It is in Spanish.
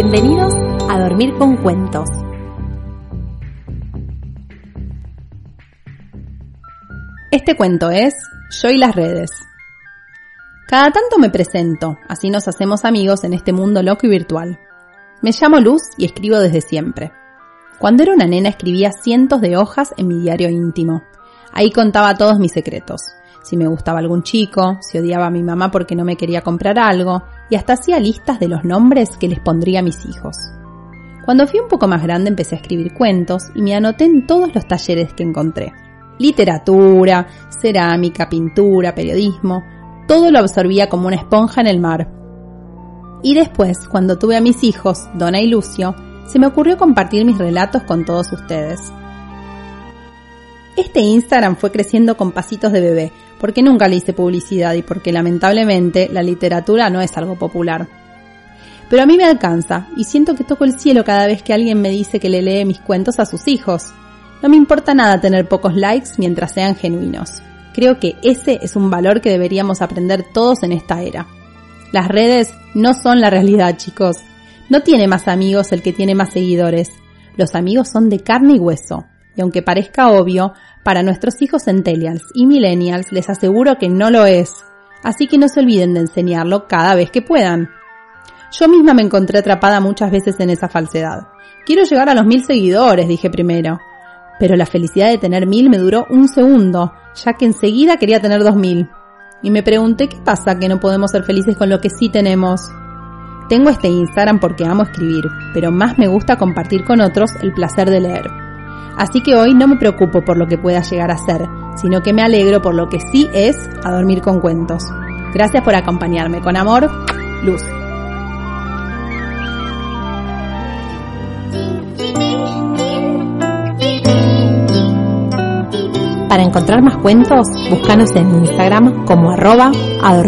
Bienvenidos a Dormir con Cuentos. Este cuento es Yo y las redes. Cada tanto me presento, así nos hacemos amigos en este mundo loco y virtual. Me llamo Luz y escribo desde siempre. Cuando era una nena escribía cientos de hojas en mi diario íntimo. Ahí contaba todos mis secretos. Si me gustaba algún chico, si odiaba a mi mamá porque no me quería comprar algo, y hasta hacía listas de los nombres que les pondría a mis hijos. Cuando fui un poco más grande empecé a escribir cuentos y me anoté en todos los talleres que encontré. Literatura, cerámica, pintura, periodismo, todo lo absorbía como una esponja en el mar. Y después, cuando tuve a mis hijos, Donna y Lucio, se me ocurrió compartir mis relatos con todos ustedes. Este Instagram fue creciendo con pasitos de bebé, porque nunca le hice publicidad y porque lamentablemente la literatura no es algo popular. Pero a mí me alcanza y siento que toco el cielo cada vez que alguien me dice que le lee mis cuentos a sus hijos. No me importa nada tener pocos likes mientras sean genuinos. Creo que ese es un valor que deberíamos aprender todos en esta era. Las redes no son la realidad, chicos. No tiene más amigos el que tiene más seguidores. Los amigos son de carne y hueso. Y aunque parezca obvio, para nuestros hijos centennials y millennials les aseguro que no lo es. Así que no se olviden de enseñarlo cada vez que puedan. Yo misma me encontré atrapada muchas veces en esa falsedad. Quiero llegar a los mil seguidores, dije primero. Pero la felicidad de tener mil me duró un segundo, ya que enseguida quería tener dos mil. Y me pregunté qué pasa que no podemos ser felices con lo que sí tenemos. Tengo este Instagram porque amo escribir, pero más me gusta compartir con otros el placer de leer. Así que hoy no me preocupo por lo que pueda llegar a ser, sino que me alegro por lo que sí es a dormir con cuentos. Gracias por acompañarme. Con amor, Luz. Para encontrar más cuentos, búscanos en Instagram como arroba a.